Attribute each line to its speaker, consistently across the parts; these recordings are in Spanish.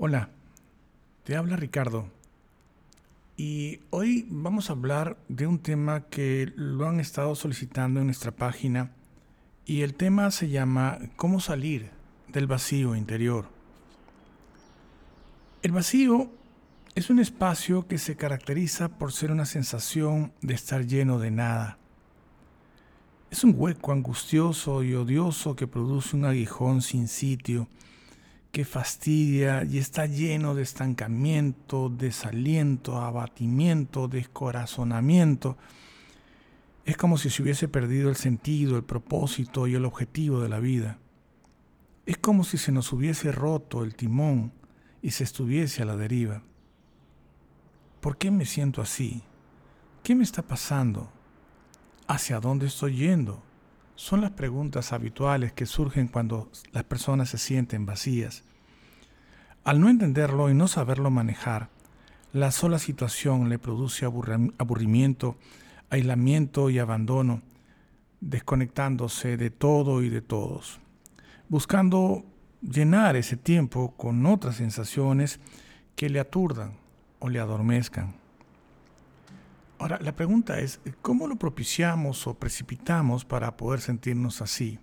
Speaker 1: Hola, te habla Ricardo y hoy vamos a hablar de un tema que lo han estado solicitando en nuestra página y el tema se llama ¿Cómo salir del vacío interior? El vacío es un espacio que se caracteriza por ser una sensación de estar lleno de nada. Es un hueco angustioso y odioso que produce un aguijón sin sitio que fastidia y está lleno de estancamiento, desaliento, abatimiento, descorazonamiento. Es como si se hubiese perdido el sentido, el propósito y el objetivo de la vida. Es como si se nos hubiese roto el timón y se estuviese a la deriva. ¿Por qué me siento así? ¿Qué me está pasando? ¿Hacia dónde estoy yendo? Son las preguntas habituales que surgen cuando las personas se sienten vacías. Al no entenderlo y no saberlo manejar, la sola situación le produce aburrimiento, aislamiento y abandono, desconectándose de todo y de todos, buscando llenar ese tiempo con otras sensaciones que le aturdan o le adormezcan. Ahora, la pregunta es, ¿cómo lo propiciamos o precipitamos para poder sentirnos así?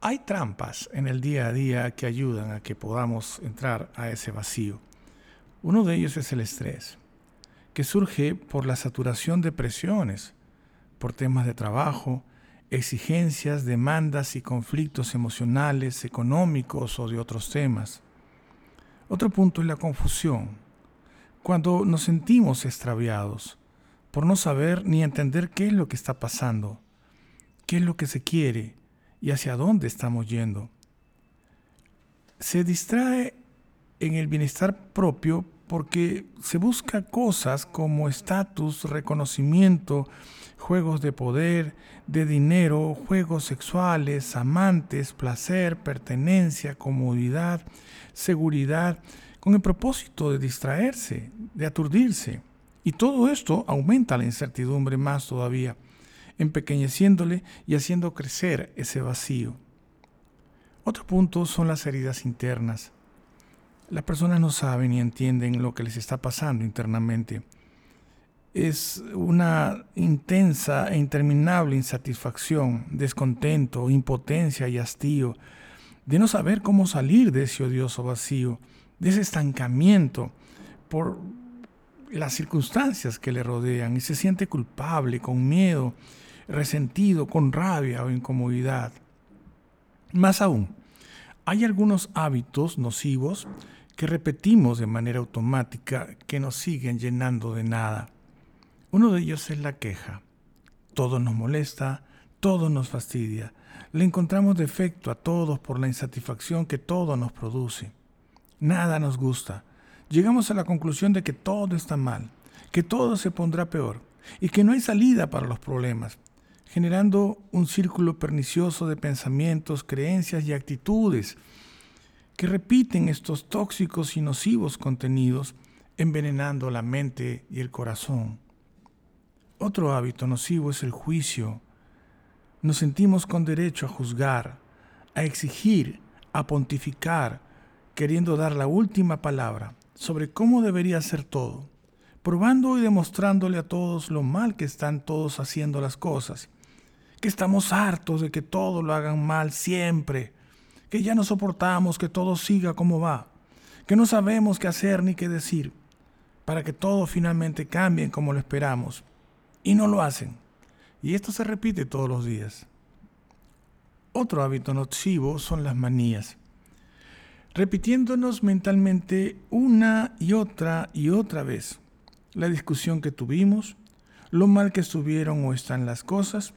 Speaker 1: Hay trampas en el día a día que ayudan a que podamos entrar a ese vacío. Uno de ellos es el estrés, que surge por la saturación de presiones, por temas de trabajo, exigencias, demandas y conflictos emocionales, económicos o de otros temas. Otro punto es la confusión. Cuando nos sentimos extraviados, por no saber ni entender qué es lo que está pasando, qué es lo que se quiere y hacia dónde estamos yendo. Se distrae en el bienestar propio porque se busca cosas como estatus, reconocimiento, juegos de poder, de dinero, juegos sexuales, amantes, placer, pertenencia, comodidad, seguridad, con el propósito de distraerse, de aturdirse. Y todo esto aumenta la incertidumbre más todavía, empequeñeciéndole y haciendo crecer ese vacío. Otro punto son las heridas internas. Las personas no saben ni entienden lo que les está pasando internamente. Es una intensa e interminable insatisfacción, descontento, impotencia y hastío de no saber cómo salir de ese odioso vacío, de ese estancamiento por las circunstancias que le rodean y se siente culpable, con miedo, resentido, con rabia o incomodidad. Más aún, hay algunos hábitos nocivos que repetimos de manera automática que nos siguen llenando de nada. Uno de ellos es la queja. Todo nos molesta, todo nos fastidia. Le encontramos defecto a todos por la insatisfacción que todo nos produce. Nada nos gusta llegamos a la conclusión de que todo está mal, que todo se pondrá peor y que no hay salida para los problemas, generando un círculo pernicioso de pensamientos, creencias y actitudes que repiten estos tóxicos y nocivos contenidos, envenenando la mente y el corazón. Otro hábito nocivo es el juicio. Nos sentimos con derecho a juzgar, a exigir, a pontificar, queriendo dar la última palabra, sobre cómo debería ser todo, probando y demostrándole a todos lo mal que están todos haciendo las cosas, que estamos hartos de que todo lo hagan mal siempre, que ya no soportamos que todo siga como va, que no sabemos qué hacer ni qué decir, para que todo finalmente cambie como lo esperamos, y no lo hacen. Y esto se repite todos los días. Otro hábito nocivo son las manías repitiéndonos mentalmente una y otra y otra vez la discusión que tuvimos, lo mal que estuvieron o están las cosas,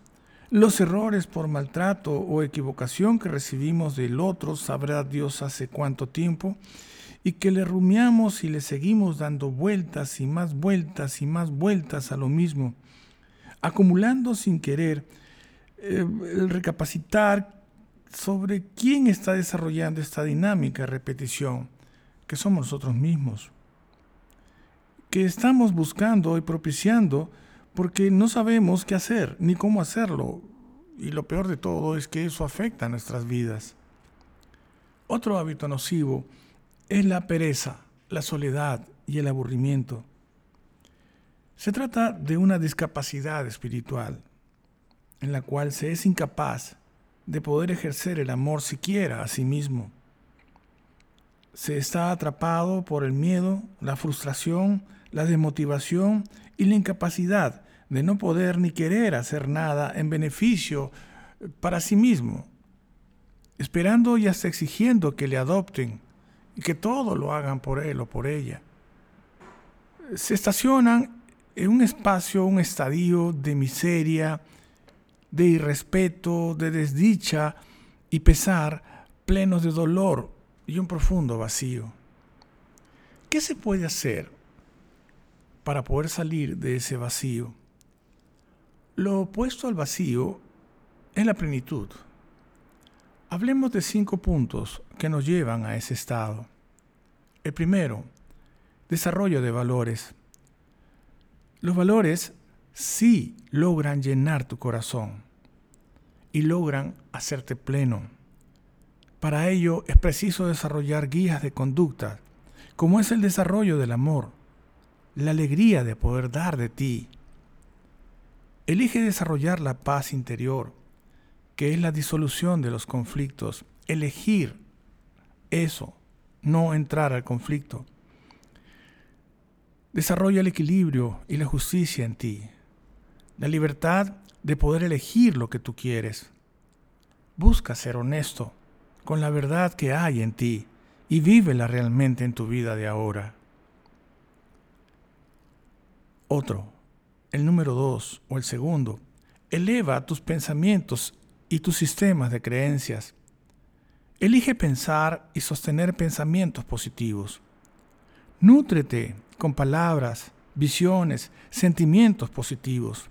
Speaker 1: los errores por maltrato o equivocación que recibimos del otro, sabrá Dios hace cuánto tiempo, y que le rumiamos y le seguimos dando vueltas y más vueltas y más vueltas a lo mismo, acumulando sin querer eh, el recapacitar sobre quién está desarrollando esta dinámica de repetición, que somos nosotros mismos, que estamos buscando y propiciando porque no sabemos qué hacer ni cómo hacerlo, y lo peor de todo es que eso afecta a nuestras vidas. Otro hábito nocivo es la pereza, la soledad y el aburrimiento. Se trata de una discapacidad espiritual en la cual se es incapaz de poder ejercer el amor siquiera a sí mismo. Se está atrapado por el miedo, la frustración, la desmotivación y la incapacidad de no poder ni querer hacer nada en beneficio para sí mismo, esperando y hasta exigiendo que le adopten y que todo lo hagan por él o por ella. Se estacionan en un espacio, un estadio de miseria, de irrespeto, de desdicha y pesar, plenos de dolor y un profundo vacío. ¿Qué se puede hacer para poder salir de ese vacío? Lo opuesto al vacío es la plenitud. Hablemos de cinco puntos que nos llevan a ese estado. El primero, desarrollo de valores. Los valores sí logran llenar tu corazón y logran hacerte pleno. Para ello es preciso desarrollar guías de conducta, como es el desarrollo del amor, la alegría de poder dar de ti. Elige desarrollar la paz interior, que es la disolución de los conflictos. Elegir eso, no entrar al conflicto. Desarrolla el equilibrio y la justicia en ti. La libertad de poder elegir lo que tú quieres. Busca ser honesto con la verdad que hay en ti y vívela realmente en tu vida de ahora. Otro, el número dos o el segundo, eleva tus pensamientos y tus sistemas de creencias. Elige pensar y sostener pensamientos positivos. Nútrete con palabras, visiones, sentimientos positivos.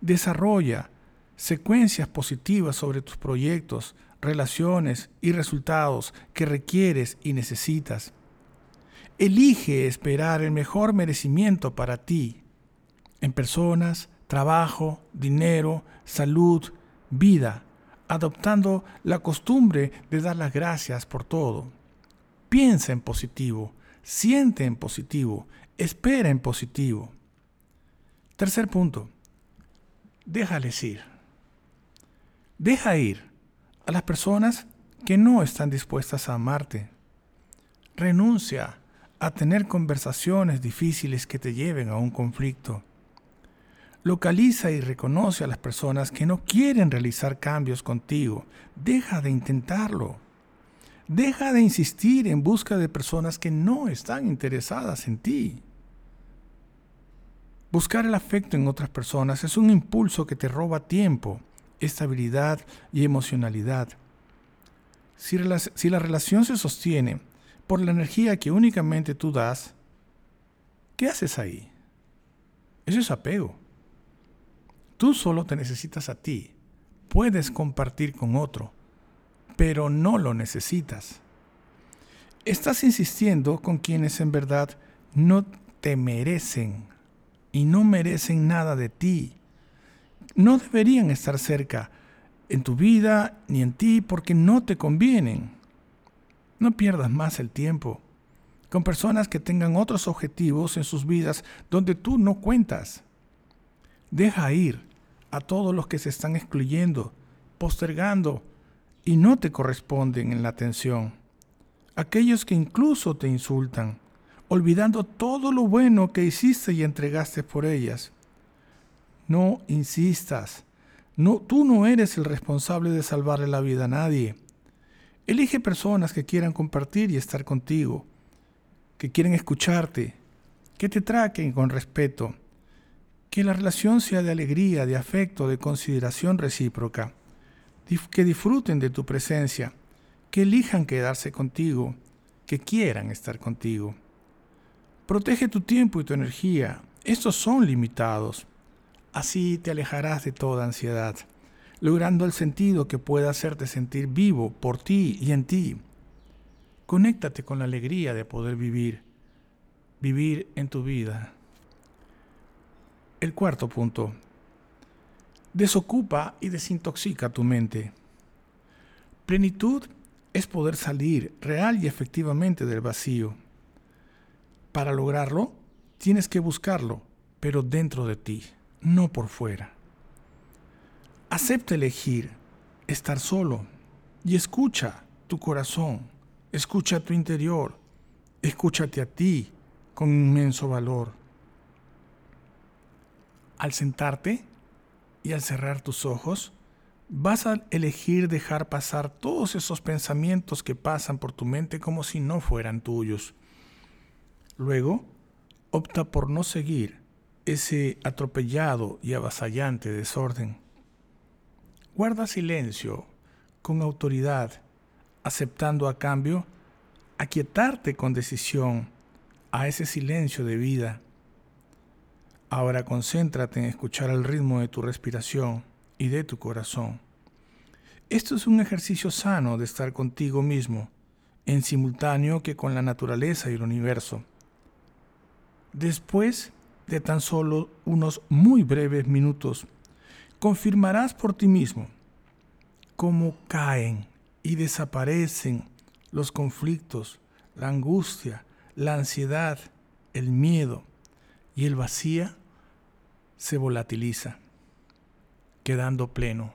Speaker 1: Desarrolla secuencias positivas sobre tus proyectos, relaciones y resultados que requieres y necesitas. Elige esperar el mejor merecimiento para ti en personas, trabajo, dinero, salud, vida, adoptando la costumbre de dar las gracias por todo. Piensa en positivo, siente en positivo, espera en positivo. Tercer punto, déjales ir. Deja ir a las personas que no están dispuestas a amarte. Renuncia a tener conversaciones difíciles que te lleven a un conflicto. Localiza y reconoce a las personas que no quieren realizar cambios contigo. Deja de intentarlo. Deja de insistir en busca de personas que no están interesadas en ti. Buscar el afecto en otras personas es un impulso que te roba tiempo, estabilidad y emocionalidad. Si, la relación se sostiene por la energía que únicamente tú das, ¿qué haces ahí? Eso es apego. Tú solo te necesitas a ti. Puedes compartir con otro, pero no lo necesitas. Estás insistiendo con quienes en verdad no te merecen y no merecen nada de ti. No deberían estar cerca en tu vida ni en ti porque no te convienen. No pierdas más el tiempo con personas que tengan otros objetivos en sus vidas donde tú no cuentas. Deja ir a todos los que se están excluyendo, postergando y no te corresponden en la atención. Aquellos que incluso te insultan, olvidando todo lo bueno que hiciste y entregaste por ellas. No insistas. No, tú no eres el responsable de salvarle la vida a nadie. Elige personas que quieran compartir y estar contigo, que quieren escucharte, que te traten con respeto, que la relación sea de alegría, de afecto, de consideración recíproca, que disfruten de tu presencia, que elijan quedarse contigo, que quieran estar contigo. Protege tu tiempo y tu energía. Estos son limitados. Así te alejarás de toda ansiedad, logrando el sentido que pueda hacerte sentir vivo por ti y en ti. Conéctate con la alegría de poder vivir, vivir en tu vida. El cuarto punto. Desocupa y desintoxica tu mente. Plenitud es poder salir real y efectivamente del vacío. Para lograrlo, tienes que buscarlo, pero dentro de ti, no por fuera. Acepta elegir estar solo y escucha tu corazón, escucha tu interior, escúchate a ti con inmenso valor. Al sentarte y al cerrar tus ojos, vas a elegir dejar pasar todos esos pensamientos que pasan por tu mente como si no fueran tuyos. Luego, opta por no seguir ese atropellado y avasallante desorden. Guarda silencio con autoridad, aceptando a cambio aquietarte con decisión a ese silencio de vida. Ahora concéntrate en escuchar el ritmo de tu respiración y de tu corazón. Esto es un ejercicio sano de estar contigo mismo, en simultáneo que con la naturaleza y el universo. Después de tan solo unos muy breves minutos, confirmarás por ti mismo cómo caen y desaparecen los conflictos, la angustia, la ansiedad, el miedo y el vacío se volatiliza quedando pleno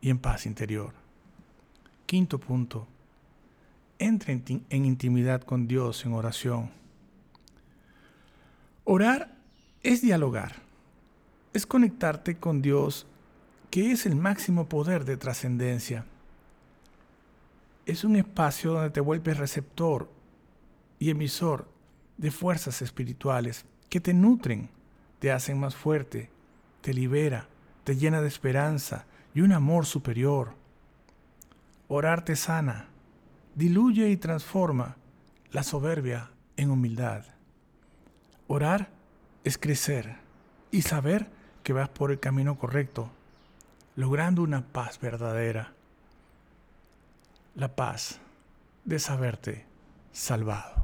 Speaker 1: y en paz interior. Quinto punto. Entre en, intimidad con Dios en oración. Orar es dialogar, es conectarte con Dios, que es el máximo poder de trascendencia. Es un espacio donde te vuelves receptor y emisor de fuerzas espirituales que te nutren, te hacen más fuerte, te libera, te llena de esperanza y un amor superior. Orar te sana, diluye y transforma la soberbia en humildad. Orar es crecer y saber que vas por el camino correcto, logrando una paz verdadera. La paz de saberte salvado.